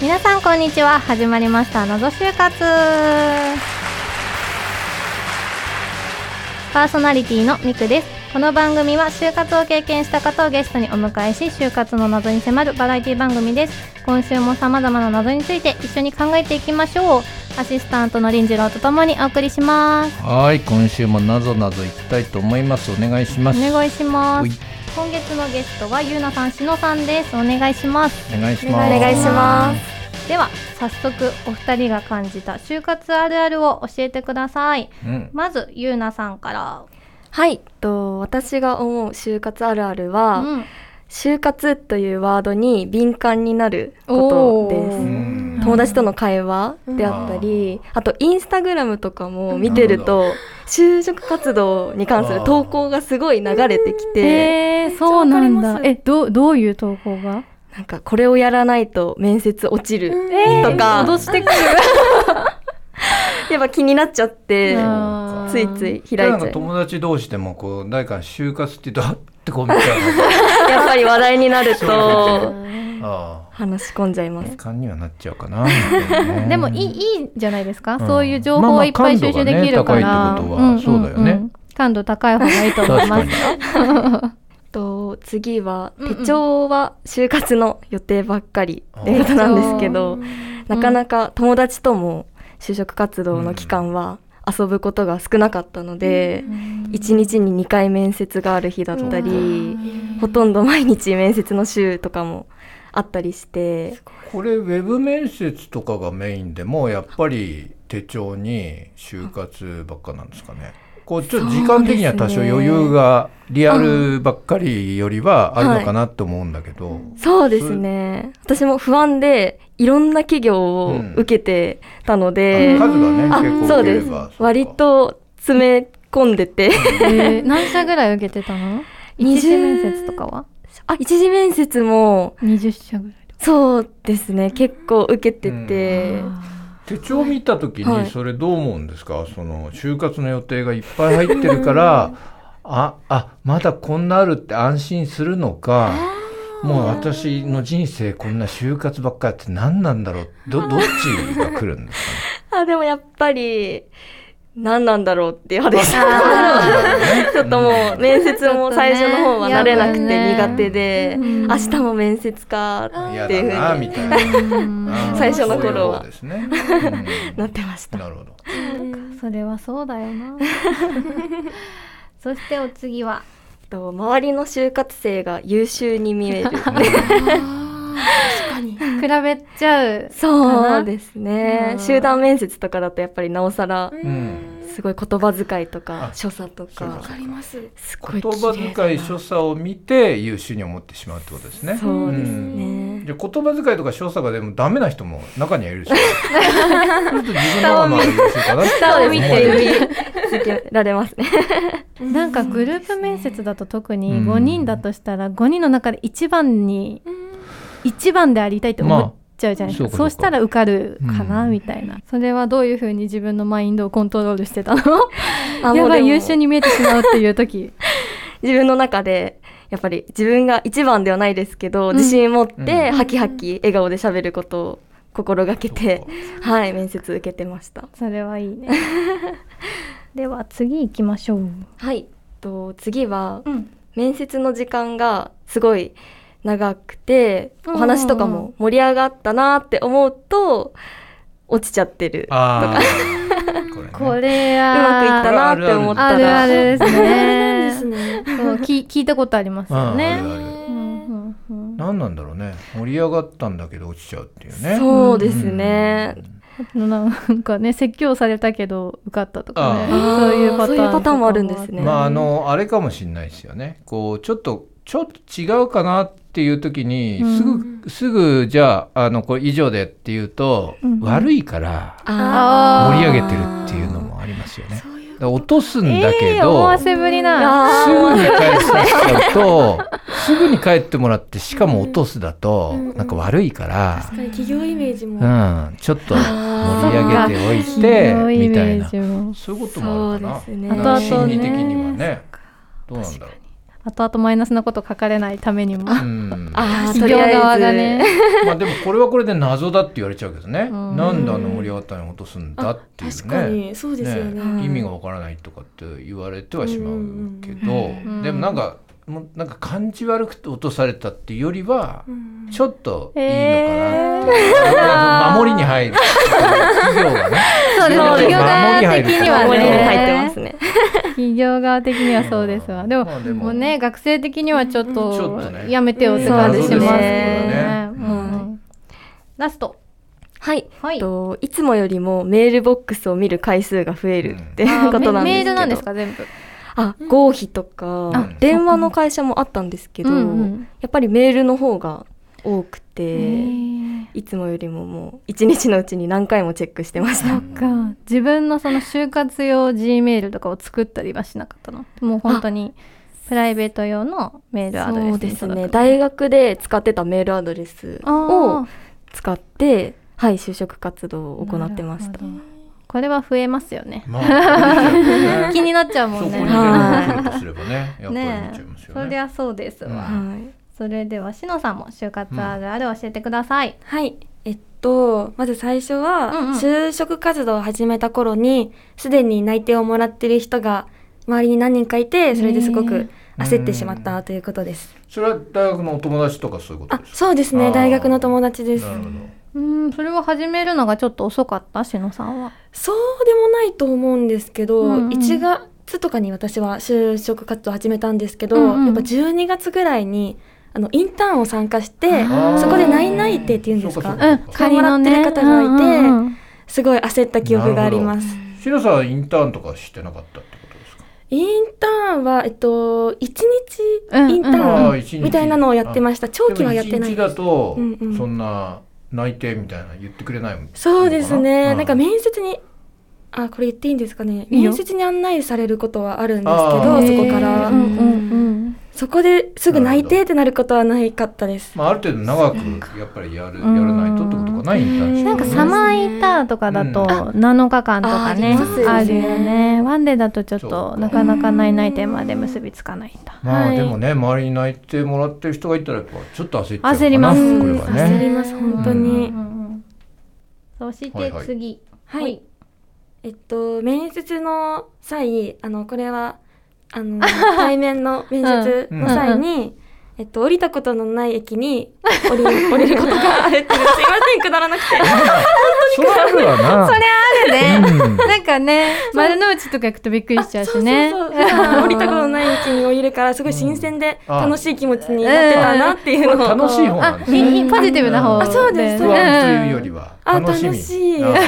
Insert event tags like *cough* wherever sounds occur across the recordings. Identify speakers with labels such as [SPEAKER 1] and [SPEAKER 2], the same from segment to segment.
[SPEAKER 1] 皆さんこんにちは。始まりました。謎就活。パーソナリティのミクです。この番組は就活を経験した方をゲストにお迎えし就活の謎に迫るバラエティ番組です。今週も様々な謎について一緒に考えていきましょう。アシスタントの林次郎とともにお送りします。
[SPEAKER 2] はい、今週もなぞなぞいきたいと思います。お願いします。
[SPEAKER 1] お願いします。今月のゲストはゆうなさんしのさんです。お願いします。
[SPEAKER 2] お願いします。
[SPEAKER 1] お願いします。では早速お二人が感じた就活あるあるを教えてください。
[SPEAKER 2] うん、
[SPEAKER 1] まずゆうなさんから
[SPEAKER 3] はい、と私が思う就活あるあるは、
[SPEAKER 1] うん。
[SPEAKER 3] 就活というワードに敏感になることです。
[SPEAKER 2] うん。
[SPEAKER 3] 友達との会話であったり、あとインスタグラムとかも見てると、就職活動に関する投稿がすごい流れてきて、
[SPEAKER 1] えー、そうなんだ。えどどういう投稿が？
[SPEAKER 3] なんかこれをやらないと面接落ちるとか、
[SPEAKER 1] 脅してくる *laughs* *laughs*
[SPEAKER 3] やっぱ気になっちゃって、ついつい開いちゃう。
[SPEAKER 2] 友達同士でもこう誰か就活って言うとあってこう見ちゃうの
[SPEAKER 3] やっぱり話題になると
[SPEAKER 2] あ
[SPEAKER 3] 話し込んじゃいま
[SPEAKER 2] あ、
[SPEAKER 3] す。
[SPEAKER 2] 感にはなっちゃう。かな。みたいなね
[SPEAKER 1] でもいいいいじゃないですか、
[SPEAKER 2] うん。
[SPEAKER 1] そういう情報をいっぱい収集できるから、
[SPEAKER 2] まあまあ感度がね高いってことはそうだよね。
[SPEAKER 1] 感度高い方がいいと思います。*laughs*
[SPEAKER 3] と次は手帳は就活の予定ばっかりっていうことなんですけど、なかなか友達とも就職活動の期間は遊ぶことが少なかったので、1日に2回面接がある日だったり、ほとんど毎日面接の週とかもあったりして、
[SPEAKER 2] これウェブ面接とかがメインでもやっぱり手帳に就活ばっかなんですかね。こうちょっと時間的には多少余裕がリアルばっかりよりはあるのかなって思うんだけど、
[SPEAKER 3] そうですね。私も不安でいろんな企業を受けてたので、
[SPEAKER 2] 数がね
[SPEAKER 3] あ
[SPEAKER 2] 結構
[SPEAKER 3] そうです。
[SPEAKER 2] 多ければ。
[SPEAKER 3] 割と詰め込んでて、
[SPEAKER 1] えー何社ぐらい受けてたの？一次面接とかは？
[SPEAKER 3] あ、一次面接も、
[SPEAKER 1] 20社ぐらい
[SPEAKER 3] そうですね、結構受けてて、
[SPEAKER 2] 手帳見た時
[SPEAKER 3] はい。
[SPEAKER 2] にそれどう思うんですか、その就活の予定がいっぱい入ってるからああまだこんなあるって安心するのかもう私の人生こんな就活ばっかりやって何なんだろう？どどっちが来るんですかね？*laughs*
[SPEAKER 3] あ、でもやっぱり、何なんだろうっていう派でした。
[SPEAKER 2] ね *laughs*
[SPEAKER 3] ちょっともう面接も最初の方は慣れなくて苦手で、
[SPEAKER 1] うん。
[SPEAKER 3] 明日も面接かっていうふうに
[SPEAKER 2] みたいな。あー
[SPEAKER 3] 最初の頃は。*laughs* なってました。
[SPEAKER 2] うんなるほど。
[SPEAKER 1] それはそうだよな。そしてお次は。
[SPEAKER 3] と周りの就活生が優秀に見える。*laughs*
[SPEAKER 1] 比べちゃう
[SPEAKER 3] そうですね。
[SPEAKER 1] うん。
[SPEAKER 3] 集団面接とかだとやっぱりなおさら、
[SPEAKER 2] うん
[SPEAKER 3] すごい言葉遣いとか
[SPEAKER 2] あ
[SPEAKER 3] 所作と
[SPEAKER 2] か
[SPEAKER 3] か
[SPEAKER 4] わかります
[SPEAKER 3] すごい
[SPEAKER 2] 言葉遣い所作を見て優秀に思ってしまうってことですね
[SPEAKER 3] そうです
[SPEAKER 2] ん
[SPEAKER 3] ね。
[SPEAKER 2] じゃあ言葉遣いとか所作がでもダメな人も中にはいるでしょ。ちょっと自分の方が優秀かな
[SPEAKER 3] 下を見て見つけられますね。
[SPEAKER 1] なんかグループ面接だと特に
[SPEAKER 2] うん
[SPEAKER 1] 5人だとしたら5人の中で一番に一番でありたいと思っちゃうじゃないですか,、
[SPEAKER 2] まあそう
[SPEAKER 1] したら受かるかな、
[SPEAKER 2] うん
[SPEAKER 1] みたいな。それはどういうふうに自分のマインドをコントロールしてたの？*laughs*
[SPEAKER 3] あ
[SPEAKER 1] やばい優秀に見えてしまうっていう時。*laughs*
[SPEAKER 3] 自分の中でやっぱり自分が一番ではないですけど、
[SPEAKER 1] うん。
[SPEAKER 3] 自信持って
[SPEAKER 2] うん。
[SPEAKER 3] ハキハキ笑顔で喋ることを心がけて、はい面接受けてました。
[SPEAKER 1] それはいいね。*laughs* では次行きましょう、
[SPEAKER 3] はい。と次は
[SPEAKER 1] うん、
[SPEAKER 3] 面接の時間がすごい長くて、
[SPEAKER 1] うん
[SPEAKER 3] お話とかも盛り上がったなって思うと落ちちゃってる。
[SPEAKER 2] ああ、*laughs* これね。
[SPEAKER 1] これ
[SPEAKER 3] うまくいったなって思った
[SPEAKER 1] ある
[SPEAKER 3] ら。
[SPEAKER 1] あるですね
[SPEAKER 4] ですね
[SPEAKER 1] そう聞聞いたことありますよね
[SPEAKER 2] 何なんだろうね。盛り上がったんだけど落ちちゃうっていうね。
[SPEAKER 3] そうですね。
[SPEAKER 1] なんかね説教されたけど受かったとかね
[SPEAKER 2] あ
[SPEAKER 1] そういうパターン
[SPEAKER 3] そういうパターンもあるんですね
[SPEAKER 2] まああのあれかもしれないですよね。こうちょっとちょっと違うかなっていう時に、
[SPEAKER 1] うん。
[SPEAKER 2] すぐすぐじゃああのこれ以上でっていうと、
[SPEAKER 1] うん
[SPEAKER 2] 悪いから
[SPEAKER 3] あ
[SPEAKER 1] あー。
[SPEAKER 2] 盛り上げてるっていうのもありますよね。落とすんだけ
[SPEAKER 1] えー、思
[SPEAKER 2] ど、
[SPEAKER 1] わせぶりな。
[SPEAKER 2] すぐに返させちゃうと、すぐに帰ってもらって、しかも落とすだと、なんか悪いから、
[SPEAKER 5] 確かに企業イメージも、
[SPEAKER 2] うん、ちょっと盛り上げておい
[SPEAKER 1] ひ
[SPEAKER 2] て、みたいな。そういうこともあるかな。
[SPEAKER 3] そうですね。
[SPEAKER 1] 後々ね
[SPEAKER 2] 心理的にはね。どうなんだろ
[SPEAKER 1] 後々マイナスなこと書かれないためにも。
[SPEAKER 2] う。うん。
[SPEAKER 3] あ
[SPEAKER 1] 企業側がね。
[SPEAKER 2] まあでもこれはこれで謎だって言われちゃうけどね。
[SPEAKER 1] ん
[SPEAKER 2] なんであの盛り上がったのに落とすんだっていうね。
[SPEAKER 5] 確かにそうですよね
[SPEAKER 2] ね意味がわからないとかって言われてはしまうけど、
[SPEAKER 1] ん
[SPEAKER 2] でもなんかもうなんか感じ悪くて落とされたっていうよりは、
[SPEAKER 5] うん
[SPEAKER 2] ちょっといいのかなっていう、守りに入る企業がね
[SPEAKER 1] そうですね。企業側的には
[SPEAKER 3] 守りに入って
[SPEAKER 1] ね。
[SPEAKER 3] ますね。*laughs*
[SPEAKER 1] 企業側的にはそうですわ。でも、
[SPEAKER 2] も。
[SPEAKER 1] もうね、学生的にはちょっとやめてよって感じしますね。ラスト。
[SPEAKER 3] はい。
[SPEAKER 1] はい。
[SPEAKER 3] といつもよりもメールボックスを見る回数が増えるっていう
[SPEAKER 1] あ *laughs*
[SPEAKER 3] ことなんですけど。
[SPEAKER 1] メメールなんですか全部。
[SPEAKER 3] あ、合否とか
[SPEAKER 2] あ
[SPEAKER 3] 電話の会社もあったんですけど、やっぱりメールの方が多く
[SPEAKER 1] へ
[SPEAKER 3] て、
[SPEAKER 1] ー
[SPEAKER 3] いつもよりももう一日のうちに何回もチェックしてました。
[SPEAKER 1] そっか。自分のその就活用 G メールとかを作ったりはしなかったの？もう本当にプライベート用のメールアドレス
[SPEAKER 3] そうですね。大学で使ってたメールアドレス
[SPEAKER 1] あ
[SPEAKER 3] を
[SPEAKER 1] ー
[SPEAKER 3] 使って、はい、就職活動を行ってました
[SPEAKER 1] これは増えますよね。
[SPEAKER 2] まあ *laughs*
[SPEAKER 1] 気になっちゃうもんね。
[SPEAKER 2] そこにすればねやっぱりちゃいますよ
[SPEAKER 1] そり
[SPEAKER 2] ね。
[SPEAKER 1] ゃそうですわ。
[SPEAKER 2] うん
[SPEAKER 3] はい。
[SPEAKER 1] それではしのさんも就活あるある教えてください。
[SPEAKER 5] はい。えっとまず最初は、
[SPEAKER 1] うんうん。
[SPEAKER 5] 就職活動を始めた頃にすでに内定をもらってる人が周りに何人かいてそれですごく焦ってしまったということです、
[SPEAKER 2] それは大学のお友達とかそういうこと
[SPEAKER 5] あ
[SPEAKER 2] ですか？
[SPEAKER 5] そうですね。大学の友達です。
[SPEAKER 1] うん、それを始めるのがちょっと遅かったしのさんは？
[SPEAKER 5] そうでもないと思うんですけど、
[SPEAKER 1] うんうん。
[SPEAKER 5] 1月とかに私は就職活動を始めたんですけど、
[SPEAKER 1] うんうん。
[SPEAKER 5] やっぱ12月ぐらいにあのインターンを参加してそこで内内定っていうんですか？
[SPEAKER 2] そうかそうか
[SPEAKER 5] そうもらってる方がいて、
[SPEAKER 1] うんうんうん
[SPEAKER 5] すごい焦った記憶があります。
[SPEAKER 2] シロさんはインターンとかしてなかったってことですか？
[SPEAKER 5] インターンは、えっと、一日
[SPEAKER 1] うん
[SPEAKER 5] インタ
[SPEAKER 2] あ
[SPEAKER 5] ーンみたいなのをやってました。長期はやってない。
[SPEAKER 2] だと、
[SPEAKER 5] うんうん
[SPEAKER 2] そんな内定みたいな言ってくれないもん
[SPEAKER 5] そうですね。なんか
[SPEAKER 2] め
[SPEAKER 5] 面接に、あ、これ言っていいんですかね。面接に案内されることはあるんですけ
[SPEAKER 2] あ
[SPEAKER 5] ど、
[SPEAKER 2] ー
[SPEAKER 5] そこから。
[SPEAKER 1] うんうんうん。
[SPEAKER 5] そこですぐ内定ってなることはないかったです。
[SPEAKER 2] まあ、ある程度長くやっぱりやるやらないとってことかなインターンシップ
[SPEAKER 1] なんかサマーインターンとかだと7日間とかね、
[SPEAKER 5] あありますよね。
[SPEAKER 1] あるよね。ワンデーだとちょっとなかなか内内定まで結びつかないんだ。
[SPEAKER 2] まあ、
[SPEAKER 5] はい。
[SPEAKER 2] でもね周りに泣いてもらってる人がいたらやっぱちょっと焦っちゃうかな。
[SPEAKER 1] 焦ります。
[SPEAKER 2] これは
[SPEAKER 5] 焦
[SPEAKER 2] ね。
[SPEAKER 5] ります、本当に。
[SPEAKER 1] うんうんうんそして次。
[SPEAKER 5] はい。えっと、面接の際、あの、これは、あの、*laughs* 対面の面接の際に、えっと、降りたことのない駅に降り *laughs* 降りることがあるっていう、すいません、くだらなくて。*laughs*
[SPEAKER 2] それあるわな。それ
[SPEAKER 1] あるね。
[SPEAKER 2] うん。
[SPEAKER 1] なんかね、丸の内とか行くとびっくりしちゃうしね。
[SPEAKER 5] そうそうそう。普段降りたことのない駅に降りるから、すごい新鮮で
[SPEAKER 2] あ。
[SPEAKER 5] 楽しい気持ちになってたなっていうのを。
[SPEAKER 2] 楽しい方なん
[SPEAKER 1] あ、
[SPEAKER 2] ですね
[SPEAKER 1] いいポジティブな方
[SPEAKER 5] あそうです。
[SPEAKER 2] というよりは。
[SPEAKER 5] あ、
[SPEAKER 2] 楽し
[SPEAKER 5] いです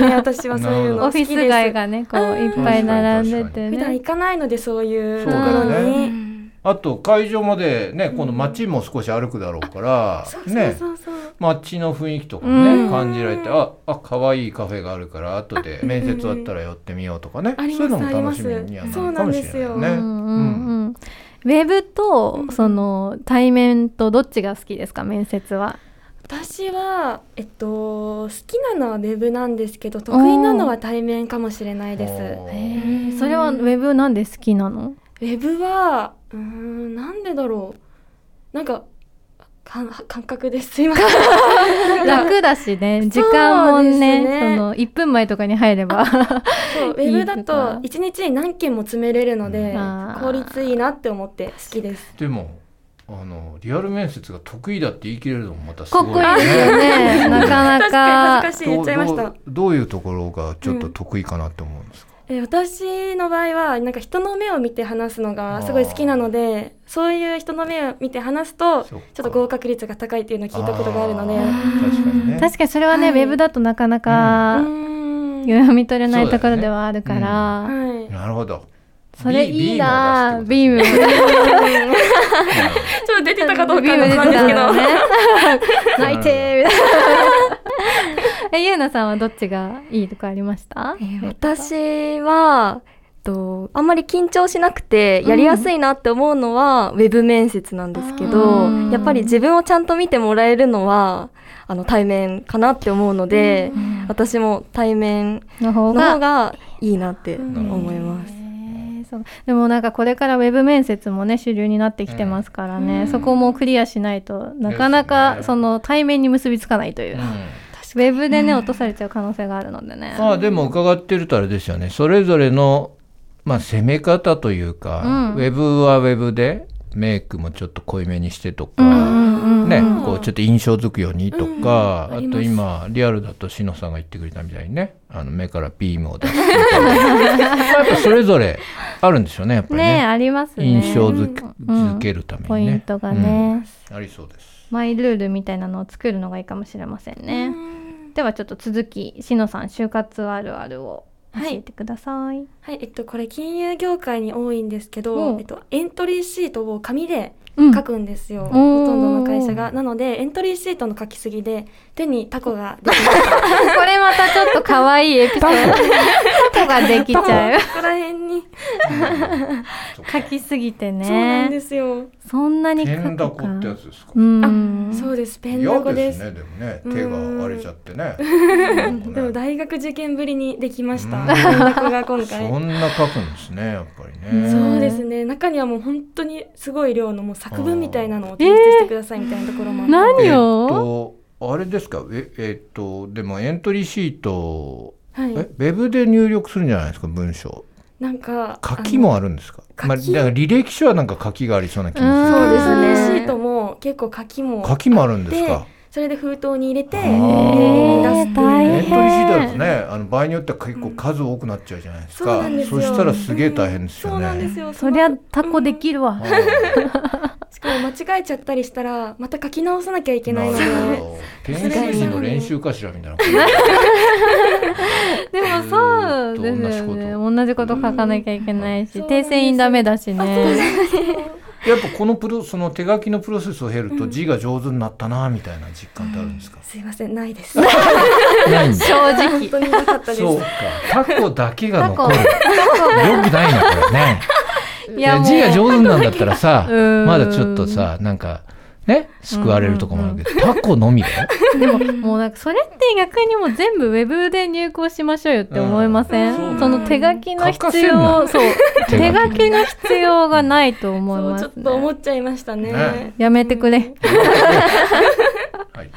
[SPEAKER 5] ね、私はそういうの。
[SPEAKER 1] オフィ。ス街がね、こういっぱい並んでてね。
[SPEAKER 5] 普段行かないので、そういうところに。
[SPEAKER 2] あと会場までね今度街も少し歩くだろうからね。街の雰囲気とかもね、
[SPEAKER 1] うん。
[SPEAKER 2] 感じられてああ可愛いカフェがあるから後で面接終わったら寄ってみようとかね、
[SPEAKER 5] あり
[SPEAKER 2] そういうのも楽しみにはな
[SPEAKER 5] そう
[SPEAKER 2] るかもしれ
[SPEAKER 5] なんですよ。
[SPEAKER 2] ないよね。
[SPEAKER 1] ウェブとその対面とどっちが好きですか面接は？
[SPEAKER 5] 私は、えっと、好きなのはウェブなんですけど得意なのは対面かもしれないです。
[SPEAKER 1] それはウェブなんで好きなの？
[SPEAKER 5] ェブはうーんなんでだろう。なんかか感覚です。すいません
[SPEAKER 1] 楽だしね、*laughs* 時間もね、
[SPEAKER 5] ね。
[SPEAKER 1] その1分前とかに入れば。
[SPEAKER 5] そう *laughs* ウェブだ
[SPEAKER 1] いいとか。
[SPEAKER 5] と一日に何件も詰めれるので効率いいなって思って好きです。
[SPEAKER 2] でもあのリアル面接が得意だって言い切れるのもまたすごい
[SPEAKER 1] かっこいいですよね。*laughs* なかな
[SPEAKER 5] 確かに
[SPEAKER 1] か。
[SPEAKER 5] 恥ずかしい言っちゃいました。
[SPEAKER 2] どうどうどういうところがちょっと得意かなって思うんですか、
[SPEAKER 5] え私の場合はなんか人の目を見て話すのがすごい好きなのでそういう人の目を見て話すとちょっと合格率が高いっていうのを聞いたことがあるので。
[SPEAKER 2] 確かにね。
[SPEAKER 1] 確かにそれはね、
[SPEAKER 5] はい。
[SPEAKER 1] ウェブだとなかな
[SPEAKER 5] う
[SPEAKER 1] か読み取れないところではあるから。
[SPEAKER 5] はい。
[SPEAKER 2] なるほど。
[SPEAKER 1] それいいなビーム。*laughs*
[SPEAKER 5] ちょっと出てたかどうかなんですけど、*laughs*
[SPEAKER 1] 泣いてみたいな。え、ゆうなさんはどっちがいいとかありました？
[SPEAKER 3] 私はと、あんまり緊張しなくてやりやすいなって思うのは、ウェブ面接なんですけど、
[SPEAKER 1] うん
[SPEAKER 3] やっぱり自分をちゃんと見てもらえるのはあの対面かなって思うので、私も対面
[SPEAKER 1] の方が
[SPEAKER 3] がいいなって思います。
[SPEAKER 1] でもなんかこれからウェブ面接もね主流になってきてますからね、そこもクリアしないとなかなかその対面に結びつかないという、
[SPEAKER 2] うん
[SPEAKER 1] ウェブでね落とされちゃう可能性があるのでね、
[SPEAKER 2] まあでも伺ってるとあれですよね。それぞれの、まあ、攻め方というか、
[SPEAKER 1] うん。
[SPEAKER 2] ウェブはウェブでメイクもちょっと濃いめにしてとか、
[SPEAKER 1] うんうんうん
[SPEAKER 2] ね、こうちょっと印象づくようにとか、あと
[SPEAKER 5] うんあります。
[SPEAKER 2] 今リアルだとしのさんが言ってくれたみたいにねあの目からビームを出す。みたいなやっぱそれぞれあるんでしょうねやっぱり
[SPEAKER 1] ね。
[SPEAKER 2] ね
[SPEAKER 1] ありますね。
[SPEAKER 2] 印象づけ,、
[SPEAKER 1] うん
[SPEAKER 2] づけるため
[SPEAKER 1] ポ
[SPEAKER 2] にね。
[SPEAKER 1] イントがね、
[SPEAKER 2] うん。ありそうです。
[SPEAKER 1] マイルールみたいなのを作るのがいいかもしれませんね、ではちょっと続きしのさん就活あるあるを教えてください、
[SPEAKER 5] はい、えっと、これ金融業界に多いんですけ
[SPEAKER 1] う
[SPEAKER 5] ど、
[SPEAKER 1] ん。
[SPEAKER 5] えっと、エントリーシートを紙で
[SPEAKER 1] うん
[SPEAKER 5] 書くんですよ、
[SPEAKER 1] ん
[SPEAKER 5] ほとんどの会社が。なので、エントリーシートの書きすぎで、手にタコが *laughs*
[SPEAKER 1] これまたちょっと可愛いエピソード。*laughs* タコができちゃう。
[SPEAKER 5] た。ここら辺に。*laughs*
[SPEAKER 1] 書きすぎてね。
[SPEAKER 5] そうなんですよ。
[SPEAKER 1] そんなに
[SPEAKER 2] ペンダコってやつですか、
[SPEAKER 1] うん。
[SPEAKER 5] そうです、ペンダ
[SPEAKER 2] 嫌
[SPEAKER 5] コです。
[SPEAKER 2] ですねでもね。手が荒れちゃってね。
[SPEAKER 5] でも大学受験ぶりにできました。
[SPEAKER 2] うん。
[SPEAKER 5] ペンダコが今回。
[SPEAKER 2] そんな書くんですねやっぱりね。
[SPEAKER 5] そうですね。中にはもう本当にすごい量のもう作文みたいなのを提出してくださいみたいなところもあって。
[SPEAKER 1] 何
[SPEAKER 2] えっ
[SPEAKER 1] を、
[SPEAKER 2] とあれですか？ええっとでもエントリーシート
[SPEAKER 5] はい。
[SPEAKER 2] えウェブで入力するんじゃないですか？文章
[SPEAKER 5] なんか。
[SPEAKER 2] 書きもあ
[SPEAKER 5] る。
[SPEAKER 2] るんですか？まあ、だから履歴書はなんか書きがありそうな気
[SPEAKER 1] うん
[SPEAKER 2] もする
[SPEAKER 5] そうです
[SPEAKER 3] ね
[SPEAKER 5] ね。シートも結構書きも。
[SPEAKER 2] 書きもあるんですか？
[SPEAKER 5] それで封筒に入れて、出す
[SPEAKER 1] 大変
[SPEAKER 2] エントリーシートだとねあの場合によっては結構数多くなっちゃうじゃないです
[SPEAKER 5] そう
[SPEAKER 2] か、
[SPEAKER 5] なんですよ。
[SPEAKER 2] そしたらすげえ大変ですよ
[SPEAKER 5] そうなんで
[SPEAKER 2] ね
[SPEAKER 5] すよ。
[SPEAKER 1] そりゃタコできるわ、
[SPEAKER 2] はい *laughs*
[SPEAKER 5] しかも間違えちゃったりしたら、また書き直さなきゃいけないので。
[SPEAKER 2] なるほど研修士の練習かしらみたいな *laughs*
[SPEAKER 1] でもそうです
[SPEAKER 2] 同じこと
[SPEAKER 1] よね同じこと書かなきゃいけないし、
[SPEAKER 5] うん。
[SPEAKER 1] 訂正印ダメだしね
[SPEAKER 2] やっぱこのプロその手書きのプロセスを経ると字が上手になったなみたいな実感ってあるんですか、
[SPEAKER 5] すいません、ないです。*laughs*
[SPEAKER 2] ないんだ。
[SPEAKER 1] 正直。
[SPEAKER 5] 本当になかったです。
[SPEAKER 2] そうか。タコだけが残る。
[SPEAKER 1] タ
[SPEAKER 2] よくないなこれ。ね。いや字が上手なんだったらさ
[SPEAKER 1] うん。
[SPEAKER 2] まだちょっとさなんかね救われるとこもあるけど、タコのみだよ
[SPEAKER 1] でももうなんかそれって逆にもう全部ウェブで入稿しましょうよって思いません、
[SPEAKER 2] うん。
[SPEAKER 1] その手書きの必要そう。
[SPEAKER 2] 手書き。
[SPEAKER 1] の必要がないと思い
[SPEAKER 5] そう、
[SPEAKER 1] ます、
[SPEAKER 5] ちょっと思
[SPEAKER 1] ね、
[SPEAKER 5] っちゃいましたね。
[SPEAKER 2] ね
[SPEAKER 1] やめてくれ、
[SPEAKER 2] はい。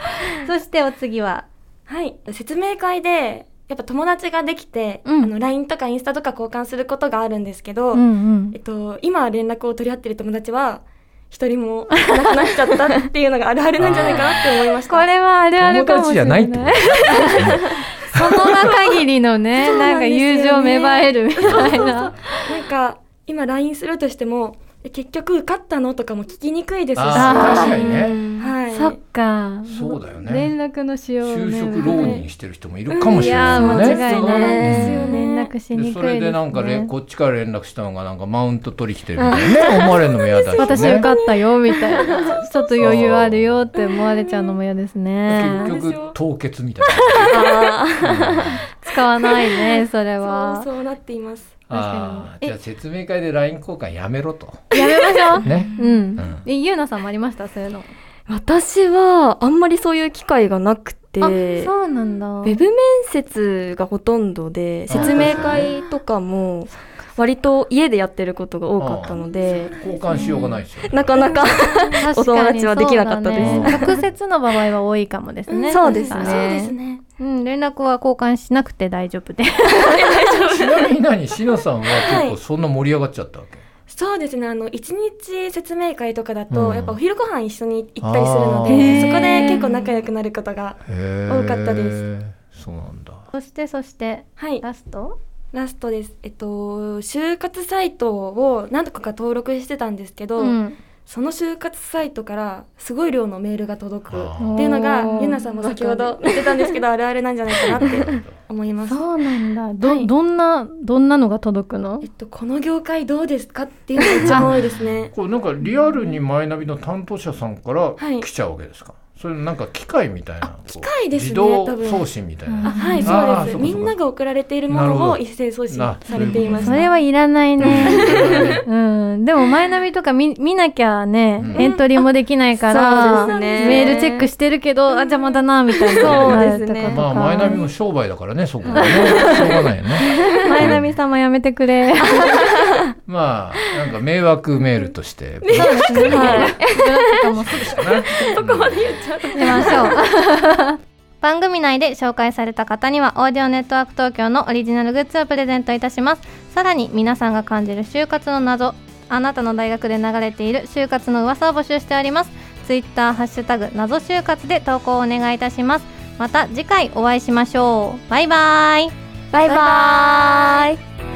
[SPEAKER 1] そしてお次は？
[SPEAKER 5] はい。説明会で、やっぱ友達ができて、
[SPEAKER 1] うん。
[SPEAKER 5] あの、LINE とかインスタとか交換することがあるんですけど、
[SPEAKER 1] うんうん。
[SPEAKER 5] えっと、今連絡を取り合ってる友達は、一人もいなくなっちゃったっていうのがあるあるなんじゃないかなって思いました。*laughs*
[SPEAKER 1] これはあるあるかもしれない。
[SPEAKER 2] 友達じゃないって *laughs*
[SPEAKER 1] その場限りのね *laughs* な
[SPEAKER 5] んんですよね。
[SPEAKER 1] 友情芽生えるみたいな。
[SPEAKER 5] なんか、今 LINE するとしても、え結局受かったのとかも聞きにくいですし、
[SPEAKER 2] 確かにね。
[SPEAKER 5] はい。
[SPEAKER 1] そっか。
[SPEAKER 2] そうだよね。
[SPEAKER 1] 連絡のしようね。
[SPEAKER 2] 就職浪人してる人もいるかもしれない
[SPEAKER 1] いやー
[SPEAKER 2] もんね
[SPEAKER 1] 間違い
[SPEAKER 5] なんですよ。ね
[SPEAKER 1] 連絡しにくいです、ね、
[SPEAKER 2] でそれでなんかれこっちから連絡したのがなんかマウント取り来てるみたいなね。*laughs* 思われるのも嫌だしね。
[SPEAKER 1] 私受かったよみたいな。ちょっと余裕あるよって思われちゃうのも嫌ですね。
[SPEAKER 2] 結局凍結みたいな
[SPEAKER 1] 使わないね *laughs* それは。
[SPEAKER 5] そう、そうなっています。
[SPEAKER 2] あじゃあ説明会で LINE 交換やめろと。
[SPEAKER 1] やめましょう。
[SPEAKER 2] ね。
[SPEAKER 1] うん、
[SPEAKER 2] うん。
[SPEAKER 1] えゆうなさんもありました？そういうの。
[SPEAKER 3] 私はあんまりそういう機会がなくて、
[SPEAKER 1] そうなんだ。
[SPEAKER 3] ェブ面接がほとんどで、説明会とかも割と家でやってることが多かったので、
[SPEAKER 2] 交換しようがないですよ。ね
[SPEAKER 3] なかなか
[SPEAKER 1] 確
[SPEAKER 3] お友達はできなかったです。
[SPEAKER 1] ね。直接の場合は多いかもですね。
[SPEAKER 3] そうですね。
[SPEAKER 5] そうですね。
[SPEAKER 1] うん連絡は交換しなくて大丈夫で。*laughs*
[SPEAKER 2] ちなみに何しのさんは結構そんな盛り上がっちゃったわけ？
[SPEAKER 5] そうですね。あの、一日説明会とかだ
[SPEAKER 2] う
[SPEAKER 5] と、
[SPEAKER 2] ん。
[SPEAKER 5] やっぱお昼ご飯一緒に行ったりするの
[SPEAKER 2] あ
[SPEAKER 5] で、
[SPEAKER 1] ー。
[SPEAKER 5] そこで結構仲良くなることが。
[SPEAKER 2] へ
[SPEAKER 5] 多かったです。
[SPEAKER 2] そうなんだ。
[SPEAKER 1] そしてそして
[SPEAKER 5] はい。
[SPEAKER 1] ラスト？
[SPEAKER 5] ラストです。えっと、就活サイトを何とかか登録してたんですけど、
[SPEAKER 1] うん。
[SPEAKER 5] その就活サイトからすごい量のメールが届くっていうのがゆなさんも先ほど言ってたんですけど *laughs* あるあるなんじゃないかなって思います。
[SPEAKER 1] そうなんだ。ど,、
[SPEAKER 5] はい。
[SPEAKER 1] どんなどんなのが届くの？
[SPEAKER 5] えっと、この業界どうですかっていうのが一番多いですね。
[SPEAKER 2] これなんかリアルにマイナビの担当者さんから
[SPEAKER 5] はい。
[SPEAKER 2] 来ちゃうわけですか、それなんか機械みたいな
[SPEAKER 5] 機械ですね
[SPEAKER 2] 自動送信みたい
[SPEAKER 5] あ
[SPEAKER 2] な、
[SPEAKER 5] はいそうです。
[SPEAKER 2] そうかそうか。
[SPEAKER 5] みんなが送られているものを一斉送信
[SPEAKER 2] あ
[SPEAKER 5] されていました
[SPEAKER 1] それはいらないね。うん。*laughs* でも前並みとか見見なきゃね、
[SPEAKER 2] うん。
[SPEAKER 1] エントリーもできないから、メールチェックしてるけど、あ、邪魔だな、みたいな。
[SPEAKER 3] そうですね。
[SPEAKER 2] まあ前並みも商売だからねそこはね。しょうがないよね。*laughs*
[SPEAKER 1] 前並みさんもやめてくれ。*laughs*
[SPEAKER 2] まあなんか迷惑メールとして
[SPEAKER 1] そうですね。はい。とかもすぐ
[SPEAKER 2] ね
[SPEAKER 5] そこまで言っちゃう
[SPEAKER 1] ましょう。*laughs* 番組内で紹介された方にはオーディオネットワーク東京のオリジナルグッズをプレゼントいたします。さらに皆さんが感じる就活の謎あなたの大学で流れている就活の噂を募集しております。ツイッターハッシュタグ謎就活で投稿をお願いいたします。また次回お会いしましょう。バイバイ。
[SPEAKER 3] バイバーイ